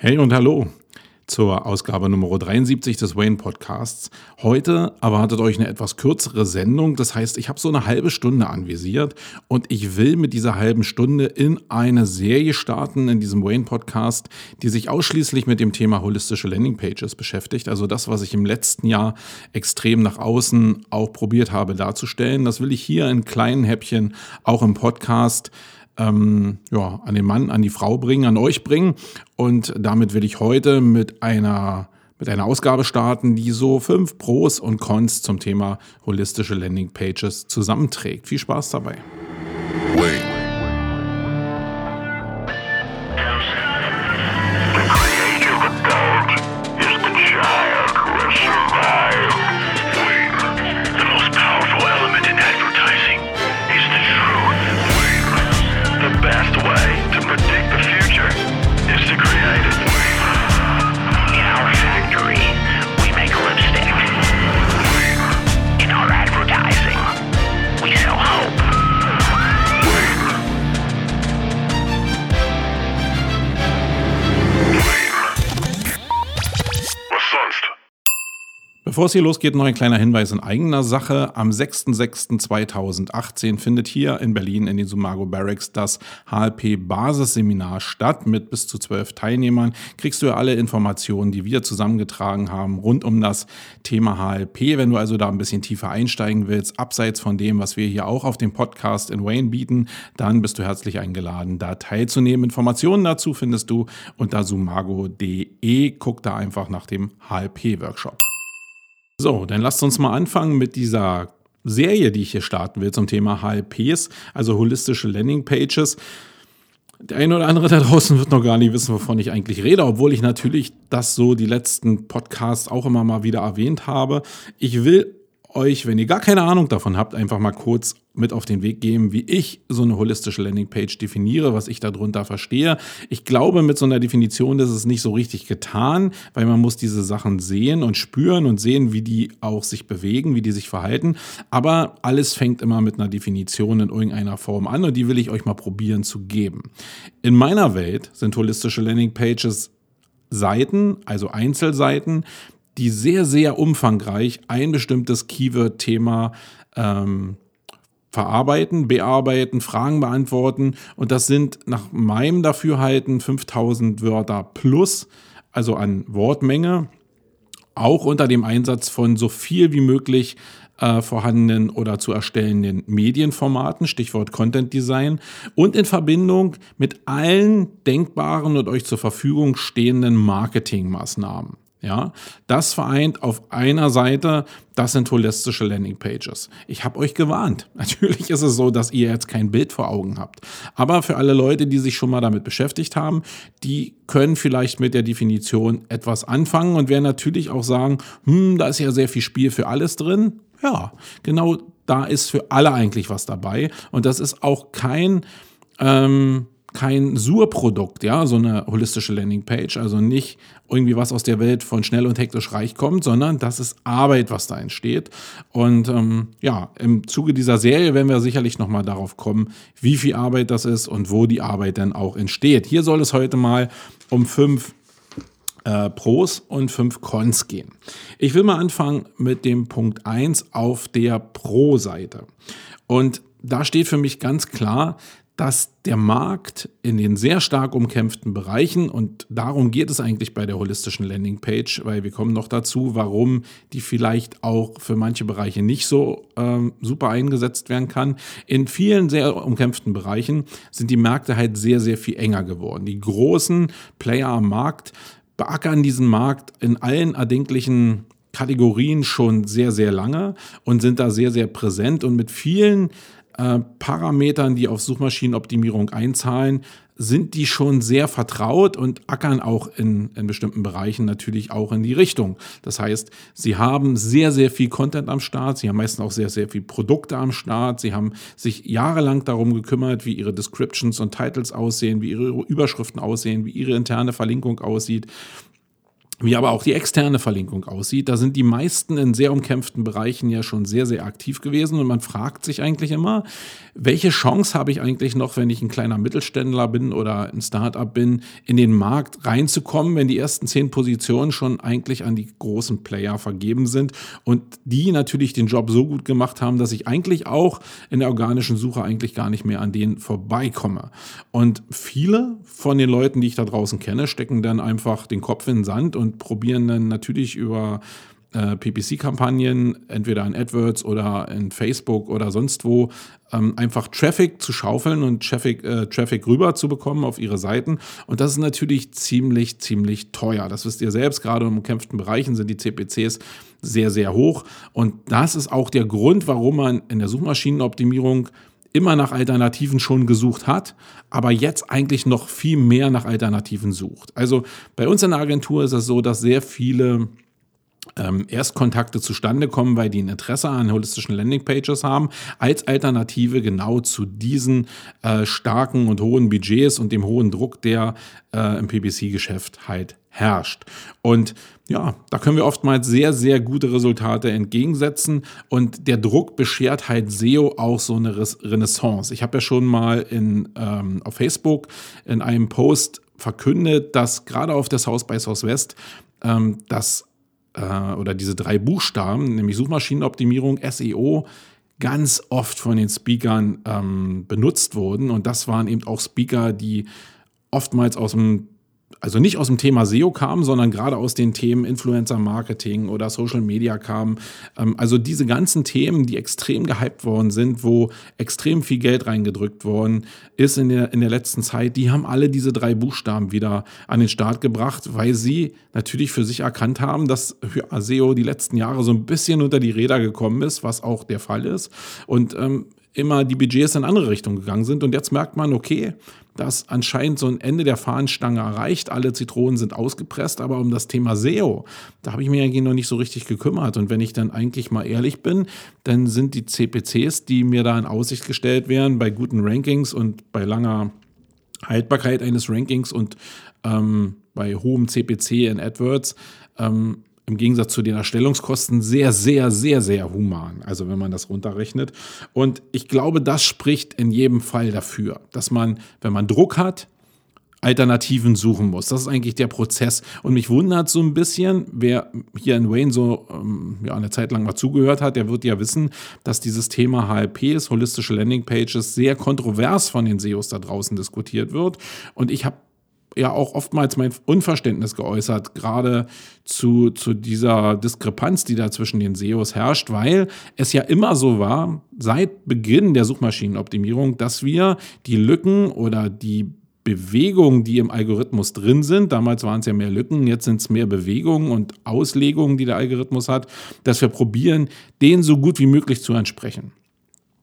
Hey und hallo zur Ausgabe Nummer 73 des Wayne Podcasts. Heute erwartet euch eine etwas kürzere Sendung. Das heißt, ich habe so eine halbe Stunde anvisiert und ich will mit dieser halben Stunde in eine Serie starten in diesem Wayne Podcast, die sich ausschließlich mit dem Thema holistische Landing Pages beschäftigt. Also das, was ich im letzten Jahr extrem nach außen auch probiert habe darzustellen. Das will ich hier in kleinen Häppchen auch im Podcast ähm, ja, an den Mann, an die Frau bringen, an euch bringen. Und damit will ich heute mit einer, mit einer Ausgabe starten, die so fünf Pros und Cons zum Thema holistische Landing Pages zusammenträgt. Viel Spaß dabei. Wait. Bevor es hier losgeht, noch ein kleiner Hinweis in eigener Sache. Am 6.6.2018 findet hier in Berlin in den Sumago Barracks das HLP-Basisseminar statt mit bis zu zwölf Teilnehmern. Kriegst du ja alle Informationen, die wir zusammengetragen haben, rund um das Thema HLP. Wenn du also da ein bisschen tiefer einsteigen willst, abseits von dem, was wir hier auch auf dem Podcast in Wayne bieten, dann bist du herzlich eingeladen, da teilzunehmen. Informationen dazu findest du unter sumago.de. Guck da einfach nach dem HLP-Workshop. So, dann lasst uns mal anfangen mit dieser Serie, die ich hier starten will zum Thema HLPs, also holistische Landing Pages. Der eine oder andere da draußen wird noch gar nicht wissen, wovon ich eigentlich rede, obwohl ich natürlich das so die letzten Podcasts auch immer mal wieder erwähnt habe. Ich will euch, wenn ihr gar keine Ahnung davon habt, einfach mal kurz mit auf den Weg geben, wie ich so eine holistische Landingpage definiere, was ich darunter verstehe. Ich glaube, mit so einer Definition ist es nicht so richtig getan, weil man muss diese Sachen sehen und spüren und sehen, wie die auch sich bewegen, wie die sich verhalten. Aber alles fängt immer mit einer Definition in irgendeiner Form an und die will ich euch mal probieren zu geben. In meiner Welt sind holistische Landingpages Seiten, also Einzelseiten, die sehr, sehr umfangreich ein bestimmtes Keyword-Thema ähm, verarbeiten, bearbeiten, Fragen beantworten. Und das sind nach meinem Dafürhalten 5000 Wörter plus, also an Wortmenge, auch unter dem Einsatz von so viel wie möglich äh, vorhandenen oder zu erstellenden Medienformaten, Stichwort Content Design, und in Verbindung mit allen denkbaren und euch zur Verfügung stehenden Marketingmaßnahmen. Ja, das vereint auf einer Seite, das sind holistische Landingpages. Ich habe euch gewarnt. Natürlich ist es so, dass ihr jetzt kein Bild vor Augen habt. Aber für alle Leute, die sich schon mal damit beschäftigt haben, die können vielleicht mit der Definition etwas anfangen und werden natürlich auch sagen, hm, da ist ja sehr viel Spiel für alles drin. Ja, genau da ist für alle eigentlich was dabei. Und das ist auch kein, ähm, kein Sur-Produkt, ja, so eine holistische Landingpage, also nicht irgendwie was aus der Welt von schnell und hektisch reich kommt, sondern das ist Arbeit, was da entsteht. Und ähm, ja, im Zuge dieser Serie werden wir sicherlich nochmal darauf kommen, wie viel Arbeit das ist und wo die Arbeit denn auch entsteht. Hier soll es heute mal um fünf äh, Pros und fünf Cons gehen. Ich will mal anfangen mit dem Punkt 1 auf der Pro-Seite. Und da steht für mich ganz klar, dass der Markt in den sehr stark umkämpften Bereichen, und darum geht es eigentlich bei der holistischen Landingpage, weil wir kommen noch dazu, warum die vielleicht auch für manche Bereiche nicht so ähm, super eingesetzt werden kann. In vielen sehr umkämpften Bereichen sind die Märkte halt sehr, sehr viel enger geworden. Die großen Player am Markt beackern diesen Markt in allen erdenklichen Kategorien schon sehr, sehr lange und sind da sehr, sehr präsent und mit vielen äh, Parametern, die auf Suchmaschinenoptimierung einzahlen, sind die schon sehr vertraut und ackern auch in, in bestimmten Bereichen natürlich auch in die Richtung. Das heißt, sie haben sehr, sehr viel Content am Start, sie haben meistens auch sehr, sehr viel Produkte am Start, sie haben sich jahrelang darum gekümmert, wie ihre Descriptions und Titles aussehen, wie ihre Überschriften aussehen, wie ihre interne Verlinkung aussieht. Wie aber auch die externe Verlinkung aussieht. Da sind die meisten in sehr umkämpften Bereichen ja schon sehr, sehr aktiv gewesen und man fragt sich eigentlich immer, welche Chance habe ich eigentlich noch, wenn ich ein kleiner Mittelständler bin oder ein Startup bin, in den Markt reinzukommen, wenn die ersten zehn Positionen schon eigentlich an die großen Player vergeben sind und die natürlich den Job so gut gemacht haben, dass ich eigentlich auch in der organischen Suche eigentlich gar nicht mehr an denen vorbeikomme. Und viele von den Leuten, die ich da draußen kenne, stecken dann einfach den Kopf in den Sand und und probieren dann natürlich über äh, PPC-Kampagnen, entweder in AdWords oder in Facebook oder sonst wo, ähm, einfach Traffic zu schaufeln und Traffic, äh, Traffic rüber zu bekommen auf ihre Seiten. Und das ist natürlich ziemlich, ziemlich teuer. Das wisst ihr selbst, gerade in umkämpften Bereichen sind die CPCs sehr, sehr hoch. Und das ist auch der Grund, warum man in der Suchmaschinenoptimierung immer nach Alternativen schon gesucht hat, aber jetzt eigentlich noch viel mehr nach Alternativen sucht. Also bei uns in der Agentur ist es so, dass sehr viele ähm, Erstkontakte zustande kommen, weil die ein Interesse an holistischen Landingpages haben, als Alternative genau zu diesen äh, starken und hohen Budgets und dem hohen Druck, der äh, im PPC-Geschäft halt herrscht. Und ja, da können wir oftmals sehr, sehr gute Resultate entgegensetzen und der Druck beschert halt SEO auch so eine Renaissance. Ich habe ja schon mal in, ähm, auf Facebook in einem Post verkündet, dass gerade auf der South by Southwest ähm, das äh, oder diese drei Buchstaben, nämlich Suchmaschinenoptimierung, SEO, ganz oft von den Speakern ähm, benutzt wurden. Und das waren eben auch Speaker, die oftmals aus dem also nicht aus dem Thema SEO kamen, sondern gerade aus den Themen Influencer Marketing oder Social Media kamen. Ähm, also diese ganzen Themen, die extrem gehypt worden sind, wo extrem viel Geld reingedrückt worden ist in der, in der letzten Zeit, die haben alle diese drei Buchstaben wieder an den Start gebracht, weil sie natürlich für sich erkannt haben, dass SEO die letzten Jahre so ein bisschen unter die Räder gekommen ist, was auch der Fall ist. Und ähm, immer die Budgets in andere Richtungen gegangen sind. Und jetzt merkt man, okay, dass anscheinend so ein Ende der Fahnenstange erreicht. Alle Zitronen sind ausgepresst, aber um das Thema SEO, da habe ich mich eigentlich noch nicht so richtig gekümmert. Und wenn ich dann eigentlich mal ehrlich bin, dann sind die CPCs, die mir da in Aussicht gestellt werden, bei guten Rankings und bei langer Haltbarkeit eines Rankings und ähm, bei hohem CPC in AdWords, ähm, im Gegensatz zu den Erstellungskosten sehr, sehr, sehr, sehr human. Also wenn man das runterrechnet. Und ich glaube, das spricht in jedem Fall dafür, dass man, wenn man Druck hat, Alternativen suchen muss. Das ist eigentlich der Prozess. Und mich wundert so ein bisschen, wer hier in Wayne so ähm, ja, eine Zeit lang mal zugehört hat, der wird ja wissen, dass dieses Thema HLPs, holistische Landing Pages, sehr kontrovers von den SEOs da draußen diskutiert wird. Und ich habe ja auch oftmals mein Unverständnis geäußert, gerade zu, zu dieser Diskrepanz, die da zwischen den SEOs herrscht, weil es ja immer so war, seit Beginn der Suchmaschinenoptimierung, dass wir die Lücken oder die Bewegungen, die im Algorithmus drin sind, damals waren es ja mehr Lücken, jetzt sind es mehr Bewegungen und Auslegungen, die der Algorithmus hat, dass wir probieren, denen so gut wie möglich zu entsprechen.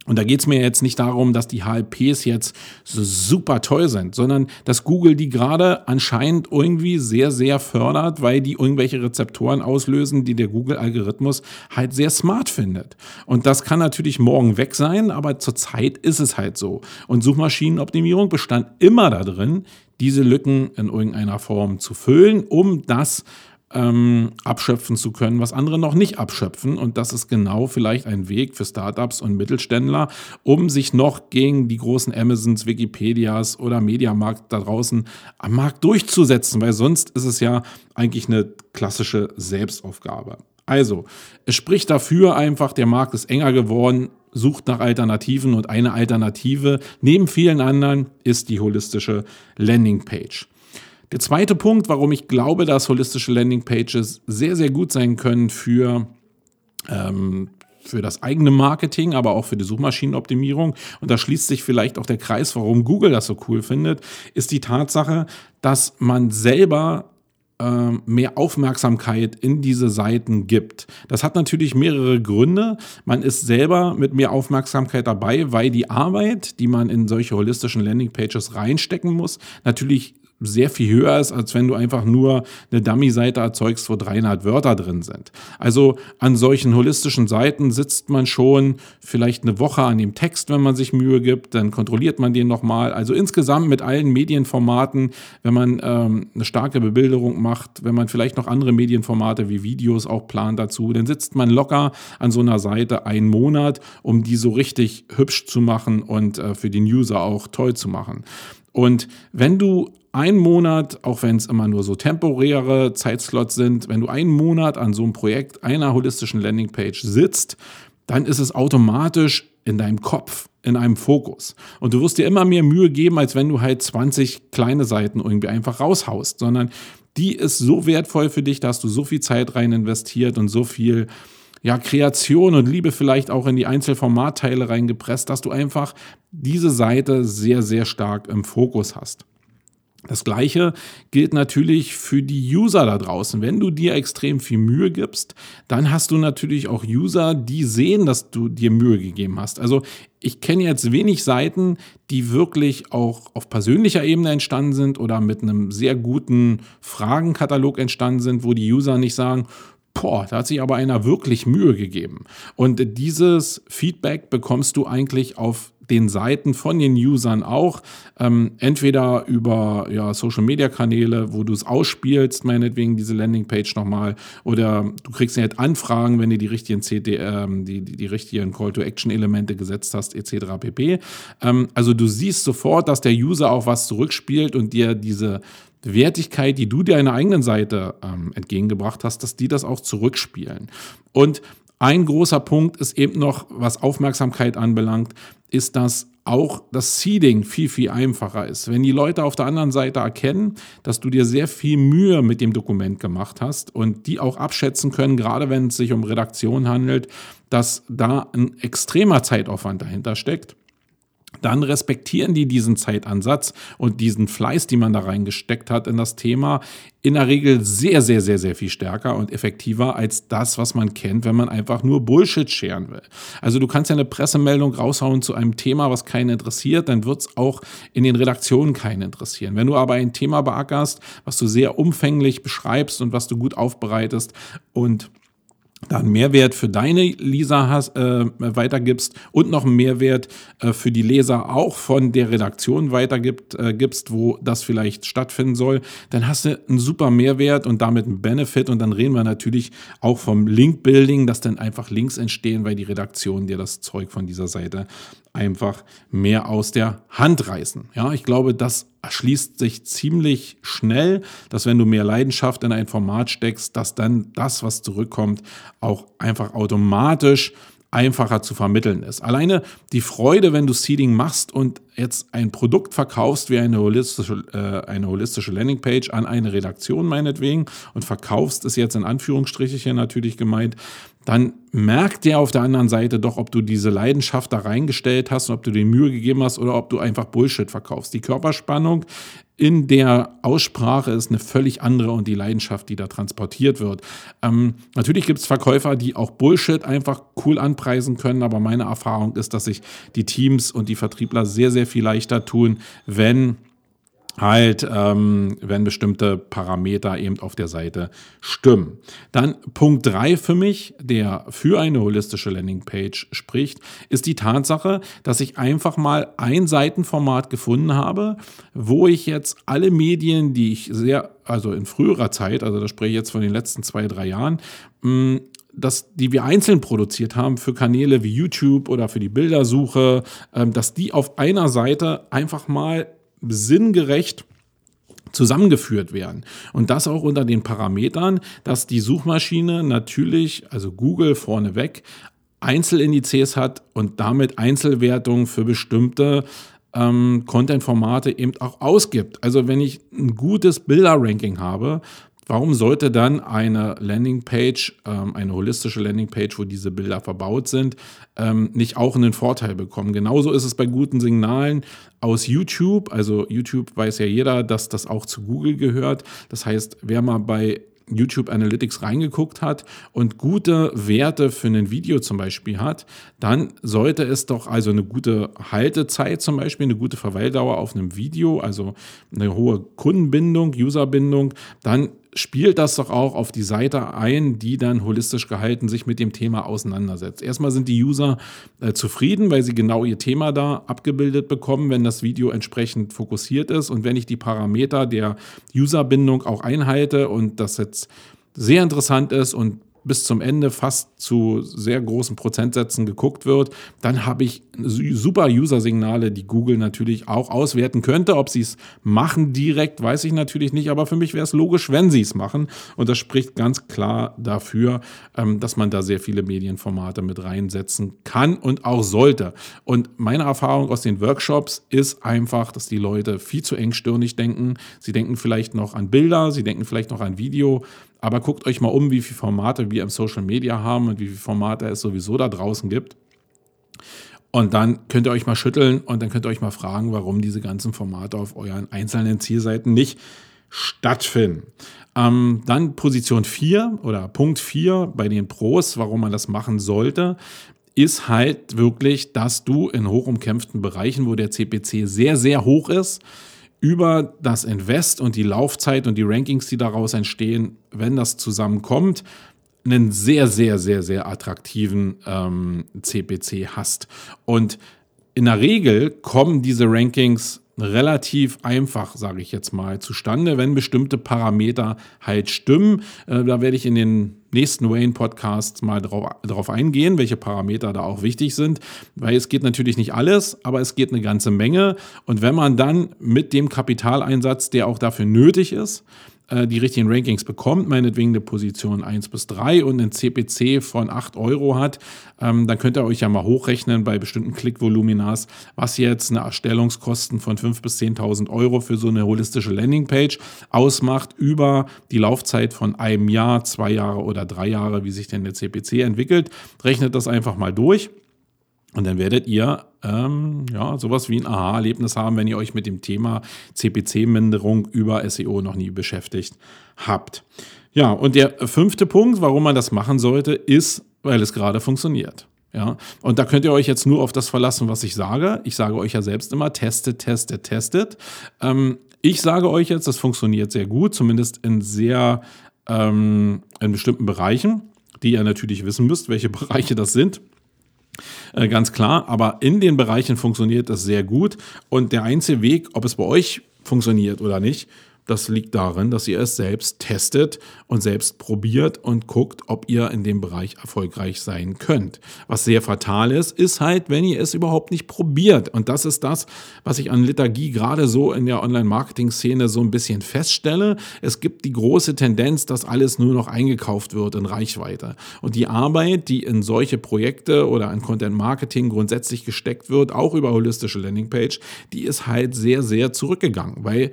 Und da geht es mir jetzt nicht darum, dass die HLPs jetzt so super toll sind, sondern dass Google die gerade anscheinend irgendwie sehr, sehr fördert, weil die irgendwelche Rezeptoren auslösen, die der Google-Algorithmus halt sehr smart findet. Und das kann natürlich morgen weg sein, aber zurzeit ist es halt so. Und Suchmaschinenoptimierung bestand immer darin, diese Lücken in irgendeiner Form zu füllen, um das ähm, abschöpfen zu können, was andere noch nicht abschöpfen. Und das ist genau vielleicht ein Weg für Startups und Mittelständler, um sich noch gegen die großen Amazons, Wikipedias oder Mediamarkt da draußen am Markt durchzusetzen, weil sonst ist es ja eigentlich eine klassische Selbstaufgabe. Also, es spricht dafür einfach, der Markt ist enger geworden, sucht nach Alternativen und eine Alternative neben vielen anderen ist die holistische Landingpage. Der zweite Punkt, warum ich glaube, dass holistische Landingpages sehr, sehr gut sein können für, ähm, für das eigene Marketing, aber auch für die Suchmaschinenoptimierung. Und da schließt sich vielleicht auch der Kreis, warum Google das so cool findet, ist die Tatsache, dass man selber ähm, mehr Aufmerksamkeit in diese Seiten gibt. Das hat natürlich mehrere Gründe. Man ist selber mit mehr Aufmerksamkeit dabei, weil die Arbeit, die man in solche holistischen Landingpages reinstecken muss, natürlich sehr viel höher ist, als wenn du einfach nur eine Dummy-Seite erzeugst, wo 300 Wörter drin sind. Also an solchen holistischen Seiten sitzt man schon vielleicht eine Woche an dem Text, wenn man sich Mühe gibt, dann kontrolliert man den nochmal. Also insgesamt mit allen Medienformaten, wenn man ähm, eine starke Bebilderung macht, wenn man vielleicht noch andere Medienformate wie Videos auch plant dazu, dann sitzt man locker an so einer Seite einen Monat, um die so richtig hübsch zu machen und äh, für den User auch toll zu machen. Und wenn du einen Monat, auch wenn es immer nur so temporäre Zeitslots sind, wenn du einen Monat an so einem Projekt einer holistischen Landingpage sitzt, dann ist es automatisch in deinem Kopf, in einem Fokus. Und du wirst dir immer mehr Mühe geben, als wenn du halt 20 kleine Seiten irgendwie einfach raushaust, sondern die ist so wertvoll für dich, da hast du so viel Zeit rein investiert und so viel ja, Kreation und Liebe vielleicht auch in die Einzelformatteile reingepresst, dass du einfach diese Seite sehr, sehr stark im Fokus hast. Das gleiche gilt natürlich für die User da draußen. Wenn du dir extrem viel Mühe gibst, dann hast du natürlich auch User, die sehen, dass du dir Mühe gegeben hast. Also ich kenne jetzt wenig Seiten, die wirklich auch auf persönlicher Ebene entstanden sind oder mit einem sehr guten Fragenkatalog entstanden sind, wo die User nicht sagen, boah, da hat sich aber einer wirklich Mühe gegeben. Und dieses Feedback bekommst du eigentlich auf den Seiten von den Usern auch. Ähm, entweder über ja, Social-Media-Kanäle, wo du es ausspielst, meinetwegen diese Landingpage nochmal, oder du kriegst halt Anfragen, wenn du die richtigen CD, ähm, die, die, die, richtigen Call-to-Action-Elemente gesetzt hast, etc. pp. Ähm, also du siehst sofort, dass der User auch was zurückspielt und dir diese Wertigkeit, die du dir einer eigenen Seite ähm, entgegengebracht hast, dass die das auch zurückspielen. Und ein großer Punkt ist eben noch, was Aufmerksamkeit anbelangt, ist, dass auch das Seeding viel, viel einfacher ist. Wenn die Leute auf der anderen Seite erkennen, dass du dir sehr viel Mühe mit dem Dokument gemacht hast und die auch abschätzen können, gerade wenn es sich um Redaktion handelt, dass da ein extremer Zeitaufwand dahinter steckt, dann respektieren die diesen Zeitansatz und diesen Fleiß, die man da reingesteckt hat in das Thema, in der Regel sehr, sehr, sehr, sehr viel stärker und effektiver als das, was man kennt, wenn man einfach nur Bullshit scheren will. Also du kannst ja eine Pressemeldung raushauen zu einem Thema, was keinen interessiert, dann wird es auch in den Redaktionen keinen interessieren. Wenn du aber ein Thema beackerst, was du sehr umfänglich beschreibst und was du gut aufbereitest und da einen Mehrwert für deine Leser hast, äh, weitergibst und noch einen Mehrwert äh, für die Leser auch von der Redaktion weitergibst, äh, wo das vielleicht stattfinden soll, dann hast du einen super Mehrwert und damit einen Benefit und dann reden wir natürlich auch vom Link-Building, dass dann einfach Links entstehen, weil die Redaktion dir das Zeug von dieser Seite einfach mehr aus der Hand reißen. Ja, ich glaube, das erschließt sich ziemlich schnell, dass wenn du mehr Leidenschaft in ein Format steckst, dass dann das, was zurückkommt, auch einfach automatisch einfacher zu vermitteln ist. Alleine die Freude, wenn du Seeding machst und jetzt ein Produkt verkaufst wie eine holistische, äh, eine holistische Landingpage an eine Redaktion meinetwegen und verkaufst ist jetzt in Anführungsstrichen natürlich gemeint, dann merkt der auf der anderen Seite doch, ob du diese Leidenschaft da reingestellt hast, ob du dir Mühe gegeben hast oder ob du einfach Bullshit verkaufst. Die Körperspannung in der Aussprache ist eine völlig andere und die Leidenschaft, die da transportiert wird. Ähm, natürlich gibt es Verkäufer, die auch Bullshit einfach cool anpreisen können, aber meine Erfahrung ist, dass sich die Teams und die Vertriebler sehr, sehr viel leichter tun, wenn halt, ähm, wenn bestimmte Parameter eben auf der Seite stimmen. Dann Punkt drei für mich, der für eine holistische Landingpage spricht, ist die Tatsache, dass ich einfach mal ein Seitenformat gefunden habe, wo ich jetzt alle Medien, die ich sehr, also in früherer Zeit, also da spreche ich jetzt von den letzten zwei, drei Jahren, mh, dass die wir einzeln produziert haben für Kanäle wie YouTube oder für die Bildersuche, ähm, dass die auf einer Seite einfach mal sinngerecht zusammengeführt werden. Und das auch unter den Parametern, dass die Suchmaschine natürlich, also Google vorneweg, Einzelindizes hat und damit Einzelwertungen für bestimmte ähm, Content-Formate eben auch ausgibt. Also wenn ich ein gutes Bilder-Ranking habe, Warum sollte dann eine Landingpage, ähm, eine holistische Landingpage, wo diese Bilder verbaut sind, ähm, nicht auch einen Vorteil bekommen? Genauso ist es bei guten Signalen aus YouTube. Also YouTube weiß ja jeder, dass das auch zu Google gehört. Das heißt, wer mal bei YouTube Analytics reingeguckt hat und gute Werte für ein Video zum Beispiel hat, dann sollte es doch also eine gute Haltezeit zum Beispiel, eine gute Verweildauer auf einem Video, also eine hohe Kundenbindung, Userbindung, dann spielt das doch auch auf die Seite ein, die dann holistisch gehalten sich mit dem Thema auseinandersetzt. Erstmal sind die User äh, zufrieden, weil sie genau ihr Thema da abgebildet bekommen, wenn das Video entsprechend fokussiert ist und wenn ich die Parameter der Userbindung auch einhalte und das jetzt sehr interessant ist und bis zum Ende fast zu sehr großen Prozentsätzen geguckt wird, dann habe ich super User-Signale, die Google natürlich auch auswerten könnte. Ob sie es machen direkt, weiß ich natürlich nicht, aber für mich wäre es logisch, wenn sie es machen. Und das spricht ganz klar dafür, ähm, dass man da sehr viele Medienformate mit reinsetzen kann und auch sollte. Und meine Erfahrung aus den Workshops ist einfach, dass die Leute viel zu engstirnig denken. Sie denken vielleicht noch an Bilder, sie denken vielleicht noch an Video. Aber guckt euch mal um, wie viele Formate wir im Social Media haben und wie viele Formate es sowieso da draußen gibt. Und dann könnt ihr euch mal schütteln und dann könnt ihr euch mal fragen, warum diese ganzen Formate auf euren einzelnen Zielseiten nicht stattfinden. Ähm, dann Position 4 oder Punkt 4 bei den Pros, warum man das machen sollte, ist halt wirklich, dass du in hochumkämpften Bereichen, wo der CPC sehr, sehr hoch ist, über das Invest und die Laufzeit und die Rankings, die daraus entstehen, wenn das zusammenkommt, einen sehr, sehr, sehr, sehr attraktiven ähm, CPC hast. Und in der Regel kommen diese Rankings relativ einfach, sage ich jetzt mal, zustande, wenn bestimmte Parameter halt stimmen. Äh, da werde ich in den nächsten Wayne-Podcasts mal drauf eingehen, welche Parameter da auch wichtig sind, weil es geht natürlich nicht alles, aber es geht eine ganze Menge. Und wenn man dann mit dem Kapitaleinsatz, der auch dafür nötig ist, äh, die richtigen Rankings bekommt, meinetwegen eine Position 1 bis 3 und einen CPC von 8 Euro hat, ähm, dann könnt ihr euch ja mal hochrechnen bei bestimmten Klickvoluminas, was jetzt eine Erstellungskosten von 5.000 bis 10.000 Euro für so eine holistische Landingpage ausmacht über die Laufzeit von einem Jahr, zwei Jahre oder drei Jahre, wie sich denn der CPC entwickelt. Rechnet das einfach mal durch. Und dann werdet ihr ähm, ja, sowas wie ein Aha-Erlebnis haben, wenn ihr euch mit dem Thema CPC-Minderung über SEO noch nie beschäftigt habt. Ja, und der fünfte Punkt, warum man das machen sollte, ist, weil es gerade funktioniert. Ja, und da könnt ihr euch jetzt nur auf das verlassen, was ich sage. Ich sage euch ja selbst immer, testet, testet, testet. Ähm, ich sage euch jetzt, das funktioniert sehr gut, zumindest in sehr, ähm, in bestimmten Bereichen, die ihr natürlich wissen müsst, welche Bereiche das sind. Äh, ganz klar, aber in den Bereichen funktioniert das sehr gut. Und der einzige Weg, ob es bei euch funktioniert oder nicht, das liegt darin, dass ihr es selbst testet und selbst probiert und guckt, ob ihr in dem Bereich erfolgreich sein könnt. Was sehr fatal ist, ist halt, wenn ihr es überhaupt nicht probiert. Und das ist das, was ich an Liturgie gerade so in der Online-Marketing-Szene so ein bisschen feststelle. Es gibt die große Tendenz, dass alles nur noch eingekauft wird in Reichweite. Und die Arbeit, die in solche Projekte oder in Content-Marketing grundsätzlich gesteckt wird, auch über holistische Landingpage, die ist halt sehr, sehr zurückgegangen, weil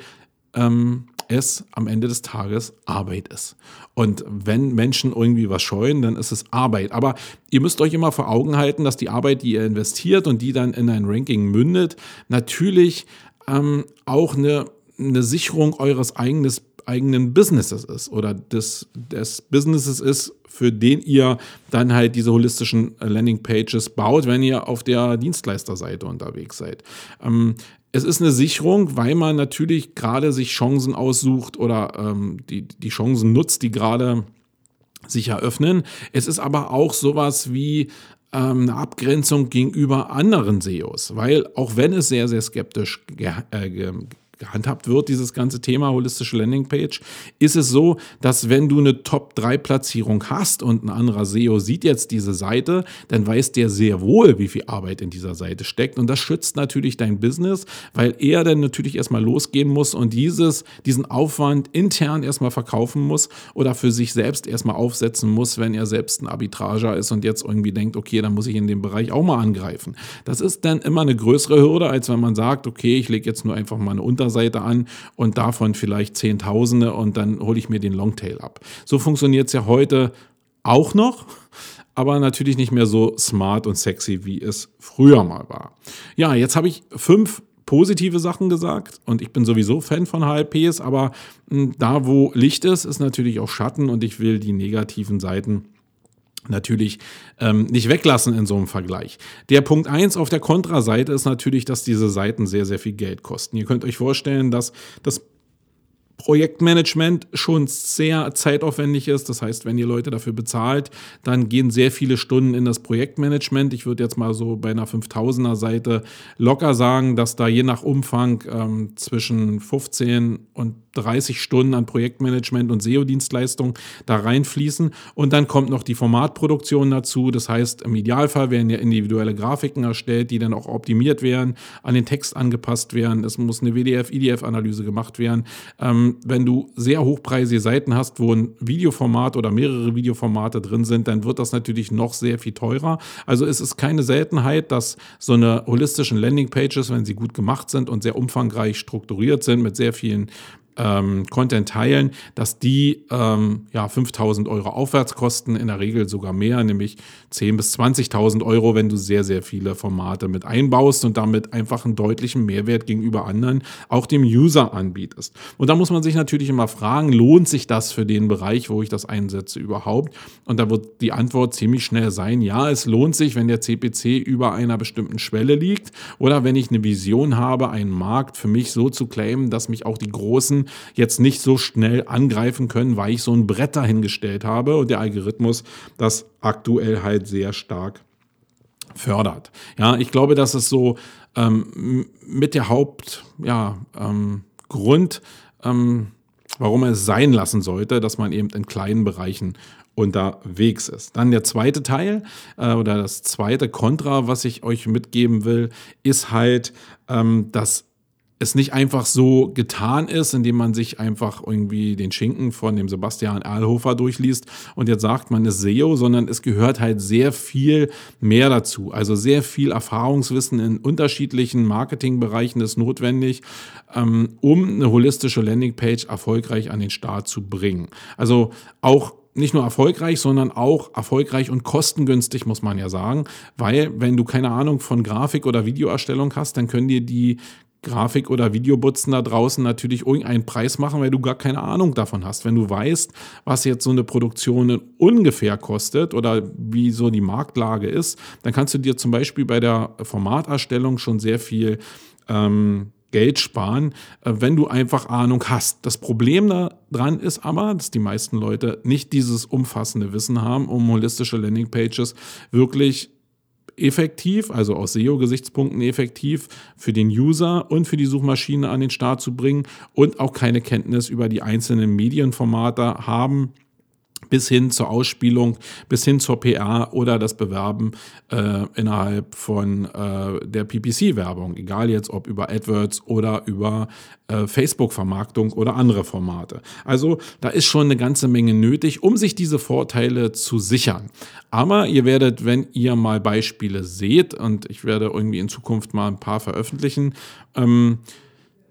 ähm, es am Ende des Tages Arbeit ist. Und wenn Menschen irgendwie was scheuen, dann ist es Arbeit. Aber ihr müsst euch immer vor Augen halten, dass die Arbeit, die ihr investiert und die dann in ein Ranking mündet, natürlich ähm, auch eine, eine Sicherung eures eigenes, eigenen Businesses ist oder des, des Businesses ist, für den ihr dann halt diese holistischen Landingpages baut, wenn ihr auf der Dienstleisterseite unterwegs seid. Ähm, es ist eine Sicherung, weil man natürlich gerade sich Chancen aussucht oder ähm, die, die Chancen nutzt, die gerade sich eröffnen. Es ist aber auch sowas wie ähm, eine Abgrenzung gegenüber anderen SEOs, weil auch wenn es sehr, sehr skeptisch ge äh, gehandhabt wird, dieses ganze Thema holistische Landingpage, ist es so, dass wenn du eine Top-3-Platzierung hast und ein anderer SEO sieht jetzt diese Seite, dann weiß der sehr wohl, wie viel Arbeit in dieser Seite steckt. Und das schützt natürlich dein Business, weil er dann natürlich erstmal losgehen muss und dieses, diesen Aufwand intern erstmal verkaufen muss oder für sich selbst erstmal aufsetzen muss, wenn er selbst ein Arbitrager ist und jetzt irgendwie denkt, okay, dann muss ich in dem Bereich auch mal angreifen. Das ist dann immer eine größere Hürde, als wenn man sagt, okay, ich lege jetzt nur einfach mal eine Unterseite Seite an und davon vielleicht Zehntausende und dann hole ich mir den Longtail ab. So funktioniert es ja heute auch noch, aber natürlich nicht mehr so smart und sexy, wie es früher mal war. Ja, jetzt habe ich fünf positive Sachen gesagt und ich bin sowieso Fan von HLPs, aber hm, da, wo Licht ist, ist natürlich auch Schatten und ich will die negativen Seiten natürlich ähm, nicht weglassen in so einem Vergleich. Der Punkt eins auf der Kontraseite ist natürlich, dass diese Seiten sehr, sehr viel Geld kosten. Ihr könnt euch vorstellen, dass das Projektmanagement schon sehr zeitaufwendig ist. Das heißt, wenn ihr Leute dafür bezahlt, dann gehen sehr viele Stunden in das Projektmanagement. Ich würde jetzt mal so bei einer 5000er Seite locker sagen, dass da je nach Umfang ähm, zwischen 15 und 30 Stunden an Projektmanagement und SEO-Dienstleistungen da reinfließen. Und dann kommt noch die Formatproduktion dazu. Das heißt, im Idealfall werden ja individuelle Grafiken erstellt, die dann auch optimiert werden, an den Text angepasst werden. Es muss eine WDF-IDF-Analyse gemacht werden. Ähm, wenn du sehr hochpreisige Seiten hast, wo ein Videoformat oder mehrere Videoformate drin sind, dann wird das natürlich noch sehr viel teurer. Also es ist keine Seltenheit, dass so eine holistischen Landingpages, wenn sie gut gemacht sind und sehr umfangreich strukturiert sind mit sehr vielen ähm, Content teilen, dass die ähm, ja 5000 Euro aufwärts kosten, in der Regel sogar mehr, nämlich 10.000 bis 20.000 Euro, wenn du sehr, sehr viele Formate mit einbaust und damit einfach einen deutlichen Mehrwert gegenüber anderen auch dem User anbietest. Und da muss man sich natürlich immer fragen, lohnt sich das für den Bereich, wo ich das einsetze überhaupt? Und da wird die Antwort ziemlich schnell sein, ja, es lohnt sich, wenn der CPC über einer bestimmten Schwelle liegt oder wenn ich eine Vision habe, einen Markt für mich so zu claimen, dass mich auch die großen jetzt nicht so schnell angreifen können, weil ich so ein Brett dahingestellt habe und der Algorithmus das aktuell halt sehr stark fördert. Ja, ich glaube, dass es so ähm, mit der Hauptgrund, ja, ähm, ähm, warum es sein lassen sollte, dass man eben in kleinen Bereichen unterwegs ist. Dann der zweite Teil äh, oder das zweite Kontra, was ich euch mitgeben will, ist halt, ähm, dass es nicht einfach so getan ist, indem man sich einfach irgendwie den Schinken von dem Sebastian Erlhofer durchliest und jetzt sagt, man ist SEO, sondern es gehört halt sehr viel mehr dazu. Also sehr viel Erfahrungswissen in unterschiedlichen Marketingbereichen ist notwendig, ähm, um eine holistische Landingpage erfolgreich an den Start zu bringen. Also auch nicht nur erfolgreich, sondern auch erfolgreich und kostengünstig, muss man ja sagen. Weil, wenn du keine Ahnung von Grafik oder Videoerstellung hast, dann können dir die Grafik- oder Videobutzen da draußen natürlich irgendeinen Preis machen, weil du gar keine Ahnung davon hast. Wenn du weißt, was jetzt so eine Produktion ungefähr kostet oder wie so die Marktlage ist, dann kannst du dir zum Beispiel bei der Formaterstellung schon sehr viel ähm, Geld sparen, äh, wenn du einfach Ahnung hast. Das Problem daran ist aber, dass die meisten Leute nicht dieses umfassende Wissen haben, um holistische Landingpages wirklich effektiv, also aus SEO-Gesichtspunkten effektiv für den User und für die Suchmaschine an den Start zu bringen und auch keine Kenntnis über die einzelnen Medienformate haben bis hin zur Ausspielung, bis hin zur PR oder das Bewerben äh, innerhalb von äh, der PPC-Werbung, egal jetzt ob über AdWords oder über äh, Facebook-Vermarktung oder andere Formate. Also da ist schon eine ganze Menge nötig, um sich diese Vorteile zu sichern. Aber ihr werdet, wenn ihr mal Beispiele seht, und ich werde irgendwie in Zukunft mal ein paar veröffentlichen, ähm,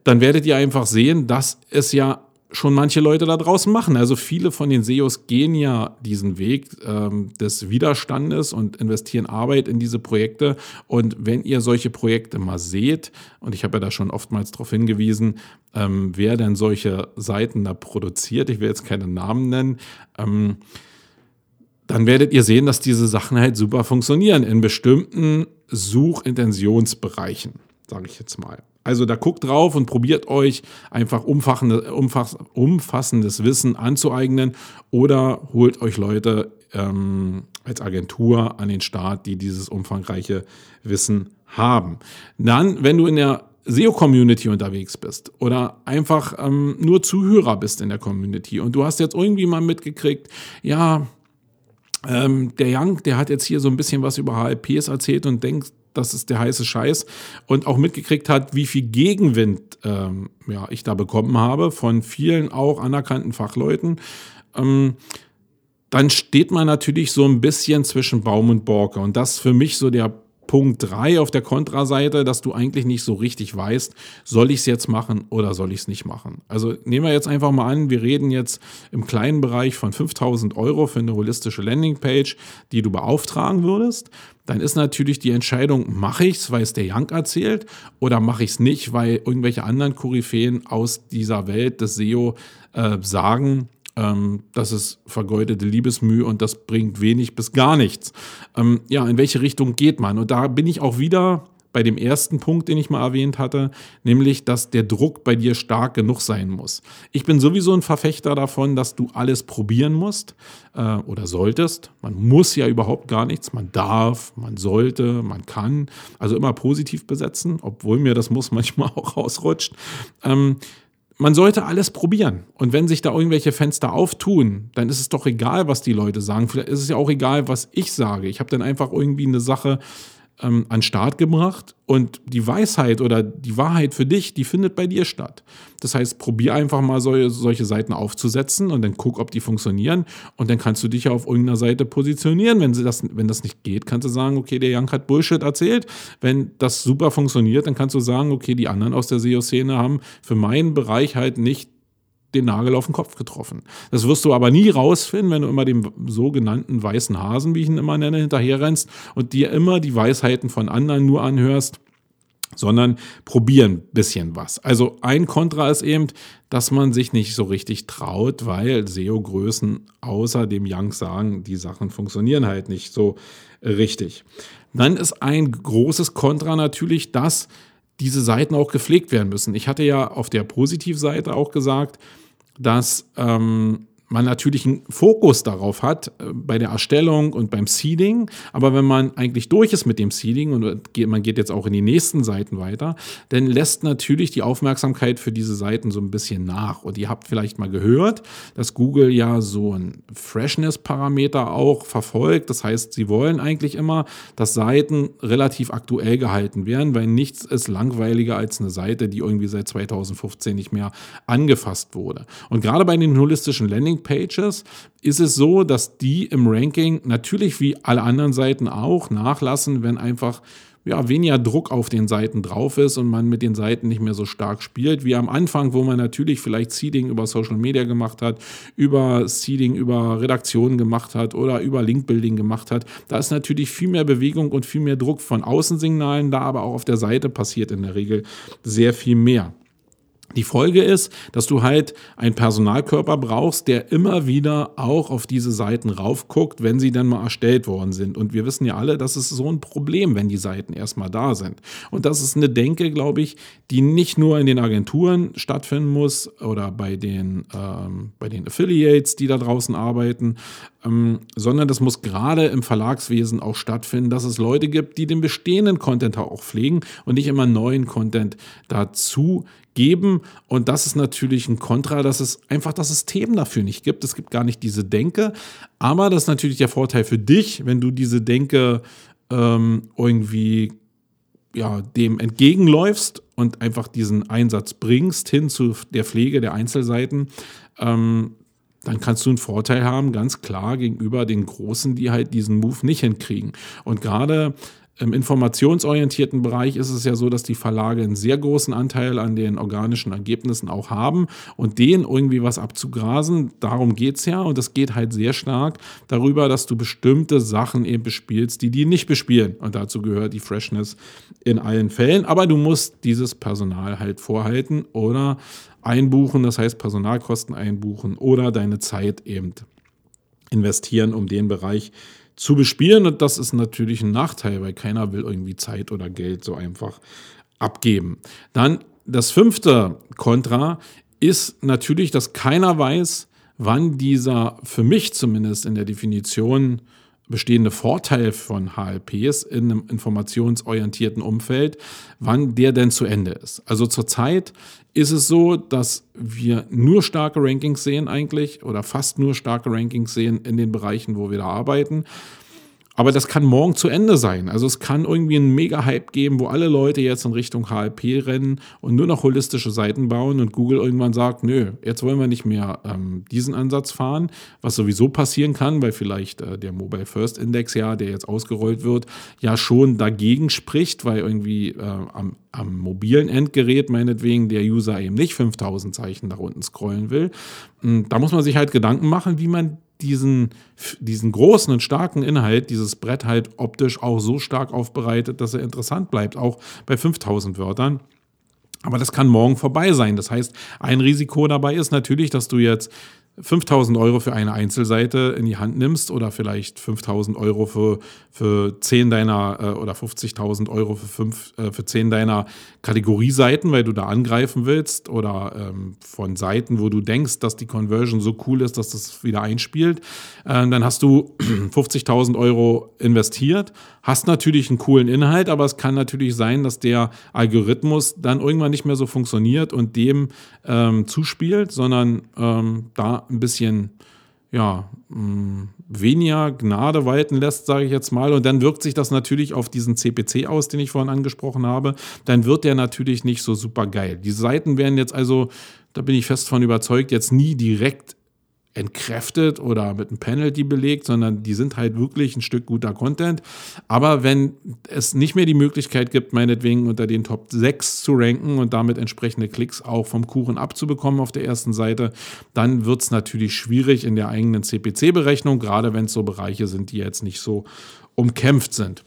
dann werdet ihr einfach sehen, dass es ja schon manche Leute da draußen machen. Also viele von den SEOs gehen ja diesen Weg ähm, des Widerstandes und investieren Arbeit in diese Projekte. Und wenn ihr solche Projekte mal seht, und ich habe ja da schon oftmals darauf hingewiesen, ähm, wer denn solche Seiten da produziert, ich will jetzt keine Namen nennen, ähm, dann werdet ihr sehen, dass diese Sachen halt super funktionieren in bestimmten Suchintentionsbereichen, sage ich jetzt mal. Also da guckt drauf und probiert euch einfach umfassende, umfass, umfassendes Wissen anzueignen oder holt euch Leute ähm, als Agentur an den Start, die dieses umfangreiche Wissen haben. Dann, wenn du in der SEO-Community unterwegs bist oder einfach ähm, nur Zuhörer bist in der Community und du hast jetzt irgendwie mal mitgekriegt, ja, ähm, der Young, der hat jetzt hier so ein bisschen was über HLPs erzählt und denkt, das ist der heiße Scheiß und auch mitgekriegt hat, wie viel Gegenwind ähm, ja, ich da bekommen habe von vielen auch anerkannten Fachleuten, ähm, dann steht man natürlich so ein bisschen zwischen Baum und Borke. Und das ist für mich so der Punkt 3 auf der Kontraseite, dass du eigentlich nicht so richtig weißt, soll ich es jetzt machen oder soll ich es nicht machen. Also nehmen wir jetzt einfach mal an, wir reden jetzt im kleinen Bereich von 5000 Euro für eine holistische Landingpage, die du beauftragen würdest. Dann ist natürlich die Entscheidung, mache ich es, weil es der Young erzählt, oder mache ich es nicht, weil irgendwelche anderen Koryphäen aus dieser Welt des SEO äh, sagen, ähm, das ist vergeudete Liebesmühe und das bringt wenig bis gar nichts. Ähm, ja, in welche Richtung geht man? Und da bin ich auch wieder bei dem ersten Punkt, den ich mal erwähnt hatte, nämlich, dass der Druck bei dir stark genug sein muss. Ich bin sowieso ein Verfechter davon, dass du alles probieren musst äh, oder solltest. Man muss ja überhaupt gar nichts. Man darf, man sollte, man kann. Also immer positiv besetzen, obwohl mir das muss manchmal auch rausrutscht. Ähm, man sollte alles probieren. Und wenn sich da irgendwelche Fenster auftun, dann ist es doch egal, was die Leute sagen. Vielleicht ist es ja auch egal, was ich sage. Ich habe dann einfach irgendwie eine Sache ähm, an Start gebracht und die Weisheit oder die Wahrheit für dich, die findet bei dir statt. Das heißt, probier einfach mal solche, solche Seiten aufzusetzen und dann guck, ob die funktionieren und dann kannst du dich ja auf irgendeiner Seite positionieren. Wenn, sie das, wenn das nicht geht, kannst du sagen, okay, der Young hat Bullshit erzählt. Wenn das super funktioniert, dann kannst du sagen, okay, die anderen aus der SEO-Szene haben für meinen Bereich halt nicht den Nagel auf den Kopf getroffen. Das wirst du aber nie rausfinden, wenn du immer dem sogenannten weißen Hasen, wie ich ihn immer nenne, hinterherrennst und dir immer die Weisheiten von anderen nur anhörst, sondern probieren ein bisschen was. Also ein Kontra ist eben, dass man sich nicht so richtig traut, weil SEO-Größen außer dem Young sagen, die Sachen funktionieren halt nicht so richtig. Dann ist ein großes Kontra natürlich, dass diese Seiten auch gepflegt werden müssen. Ich hatte ja auf der Positivseite auch gesagt, dass ähm, man natürlich einen Fokus darauf hat äh, bei der Erstellung und beim Seeding. Aber wenn man eigentlich durch ist mit dem Seeding und man geht jetzt auch in die nächsten Seiten weiter, dann lässt natürlich die Aufmerksamkeit für diese Seiten so ein bisschen nach. Und ihr habt vielleicht mal gehört, dass Google ja so ein Freshness-Parameter auch verfolgt. Das heißt, sie wollen eigentlich immer, dass Seiten relativ aktuell gehalten werden, weil nichts ist langweiliger als eine Seite, die irgendwie seit 2015 nicht mehr angefasst wurde. Und gerade bei den holistischen Landing Pages ist es so, dass die im Ranking natürlich wie alle anderen Seiten auch nachlassen, wenn einfach ja, weniger Druck auf den Seiten drauf ist und man mit den Seiten nicht mehr so stark spielt, wie am Anfang, wo man natürlich vielleicht Seeding über Social Media gemacht hat, über Seeding über Redaktionen gemacht hat oder über Linkbuilding gemacht hat. Da ist natürlich viel mehr Bewegung und viel mehr Druck von Außensignalen da, aber auch auf der Seite passiert in der Regel sehr viel mehr. Die Folge ist, dass du halt einen Personalkörper brauchst, der immer wieder auch auf diese Seiten raufguckt, wenn sie dann mal erstellt worden sind. Und wir wissen ja alle, das ist so ein Problem, wenn die Seiten erstmal da sind. Und das ist eine Denke, glaube ich, die nicht nur in den Agenturen stattfinden muss oder bei den, ähm, bei den Affiliates, die da draußen arbeiten, ähm, sondern das muss gerade im Verlagswesen auch stattfinden, dass es Leute gibt, die den bestehenden Content auch pflegen und nicht immer neuen Content dazu geben. Und das ist natürlich ein Kontra, dass es einfach das System dafür nicht gibt. Es gibt gar nicht diese Denke. Aber das ist natürlich der Vorteil für dich, wenn du diese Denke ähm, irgendwie ja, dem entgegenläufst und einfach diesen Einsatz bringst hin zu der Pflege der Einzelseiten, ähm, dann kannst du einen Vorteil haben, ganz klar gegenüber den Großen, die halt diesen Move nicht hinkriegen. Und gerade im informationsorientierten Bereich ist es ja so, dass die Verlage einen sehr großen Anteil an den organischen Ergebnissen auch haben und denen irgendwie was abzugrasen, darum geht es ja und es geht halt sehr stark darüber, dass du bestimmte Sachen eben bespielst, die die nicht bespielen. Und dazu gehört die Freshness in allen Fällen, aber du musst dieses Personal halt vorhalten oder einbuchen, das heißt Personalkosten einbuchen oder deine Zeit eben investieren, um den Bereich zu bespielen. Und das ist natürlich ein Nachteil, weil keiner will irgendwie Zeit oder Geld so einfach abgeben. Dann das fünfte Kontra ist natürlich, dass keiner weiß, wann dieser für mich zumindest in der Definition bestehende Vorteil von HLPs in einem informationsorientierten Umfeld, wann der denn zu Ende ist. Also zurzeit ist es so, dass wir nur starke Rankings sehen eigentlich oder fast nur starke Rankings sehen in den Bereichen, wo wir da arbeiten. Aber das kann morgen zu Ende sein. Also es kann irgendwie einen Mega-Hype geben, wo alle Leute jetzt in Richtung HLP rennen und nur noch holistische Seiten bauen und Google irgendwann sagt, nö, jetzt wollen wir nicht mehr ähm, diesen Ansatz fahren, was sowieso passieren kann, weil vielleicht äh, der Mobile First Index ja, der jetzt ausgerollt wird, ja schon dagegen spricht, weil irgendwie äh, am, am mobilen Endgerät meinetwegen der User eben nicht 5000 Zeichen nach unten scrollen will. Und da muss man sich halt Gedanken machen, wie man diesen, diesen großen und starken Inhalt, dieses Brett halt optisch auch so stark aufbereitet, dass er interessant bleibt, auch bei 5000 Wörtern. Aber das kann morgen vorbei sein. Das heißt, ein Risiko dabei ist natürlich, dass du jetzt 5000 Euro für eine Einzelseite in die Hand nimmst oder vielleicht 5000 Euro für, für 10 deiner äh, oder 50.000 Euro für, 5, äh, für 10 deiner Kategorieseiten, weil du da angreifen willst oder ähm, von Seiten, wo du denkst, dass die Conversion so cool ist, dass das wieder einspielt, äh, dann hast du 50.000 Euro investiert, hast natürlich einen coolen Inhalt, aber es kann natürlich sein, dass der Algorithmus dann irgendwann nicht mehr so funktioniert und dem ähm, zuspielt, sondern ähm, da ein bisschen ja, mm, weniger Gnade walten lässt, sage ich jetzt mal. Und dann wirkt sich das natürlich auf diesen CPC aus, den ich vorhin angesprochen habe. Dann wird der natürlich nicht so super geil. Die Seiten werden jetzt also, da bin ich fest von überzeugt, jetzt nie direkt entkräftet oder mit einem Penalty belegt, sondern die sind halt wirklich ein Stück guter Content. Aber wenn es nicht mehr die Möglichkeit gibt, meinetwegen unter den Top 6 zu ranken und damit entsprechende Klicks auch vom Kuchen abzubekommen auf der ersten Seite, dann wird es natürlich schwierig in der eigenen CPC-Berechnung, gerade wenn es so Bereiche sind, die jetzt nicht so umkämpft sind.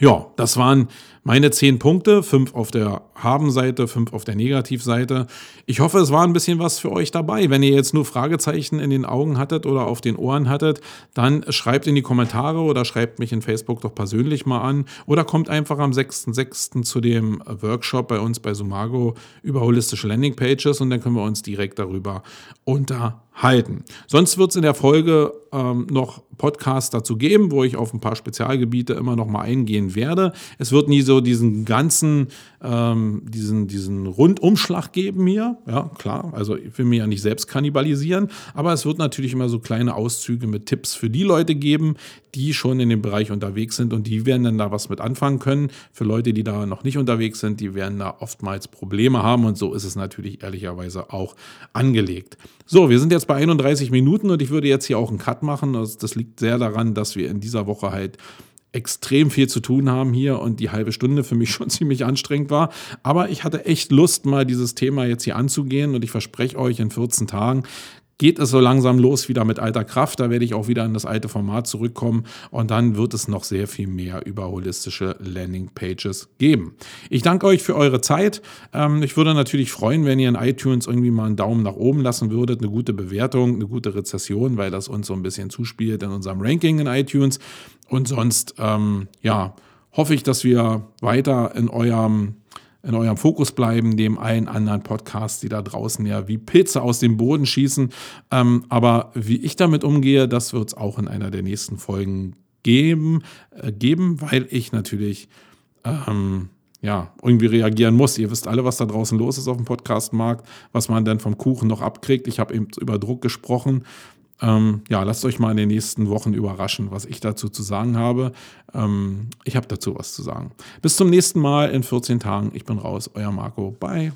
Ja, das waren meine zehn Punkte, fünf auf der Haben-Seite, fünf auf der Negativseite. Ich hoffe, es war ein bisschen was für euch dabei. Wenn ihr jetzt nur Fragezeichen in den Augen hattet oder auf den Ohren hattet, dann schreibt in die Kommentare oder schreibt mich in Facebook doch persönlich mal an oder kommt einfach am 6.6. zu dem Workshop bei uns bei Sumago über holistische Landingpages und dann können wir uns direkt darüber unterhalten. Sonst wird es in der Folge ähm, noch Podcasts dazu geben, wo ich auf ein paar Spezialgebiete immer noch mal eingehen werde. Es wird nie so so diesen ganzen, ähm, diesen, diesen Rundumschlag geben mir. Ja, klar. Also ich will mir ja nicht selbst kannibalisieren, aber es wird natürlich immer so kleine Auszüge mit Tipps für die Leute geben, die schon in dem Bereich unterwegs sind und die werden dann da was mit anfangen können. Für Leute, die da noch nicht unterwegs sind, die werden da oftmals Probleme haben und so ist es natürlich ehrlicherweise auch angelegt. So, wir sind jetzt bei 31 Minuten und ich würde jetzt hier auch einen Cut machen. Das, das liegt sehr daran, dass wir in dieser Woche halt extrem viel zu tun haben hier und die halbe Stunde für mich schon ziemlich anstrengend war. Aber ich hatte echt Lust, mal dieses Thema jetzt hier anzugehen und ich verspreche euch, in 14 Tagen geht es so langsam los wieder mit alter Kraft. Da werde ich auch wieder in das alte Format zurückkommen und dann wird es noch sehr viel mehr über holistische Landingpages geben. Ich danke euch für eure Zeit. Ähm, ich würde natürlich freuen, wenn ihr in iTunes irgendwie mal einen Daumen nach oben lassen würdet, eine gute Bewertung, eine gute Rezession, weil das uns so ein bisschen zuspielt in unserem Ranking in iTunes. Und sonst, ähm, ja, hoffe ich, dass wir weiter in eurem in eurem Fokus bleiben, neben allen anderen Podcasts, die da draußen ja wie Pilze aus dem Boden schießen. Ähm, aber wie ich damit umgehe, das wird es auch in einer der nächsten Folgen geben, äh, geben weil ich natürlich ähm, ja, irgendwie reagieren muss. Ihr wisst alle, was da draußen los ist auf dem Podcastmarkt, was man dann vom Kuchen noch abkriegt. Ich habe eben über Druck gesprochen. Ähm, ja, lasst euch mal in den nächsten Wochen überraschen, was ich dazu zu sagen habe. Ähm, ich habe dazu was zu sagen. Bis zum nächsten Mal in 14 Tagen. Ich bin raus, euer Marco. Bye.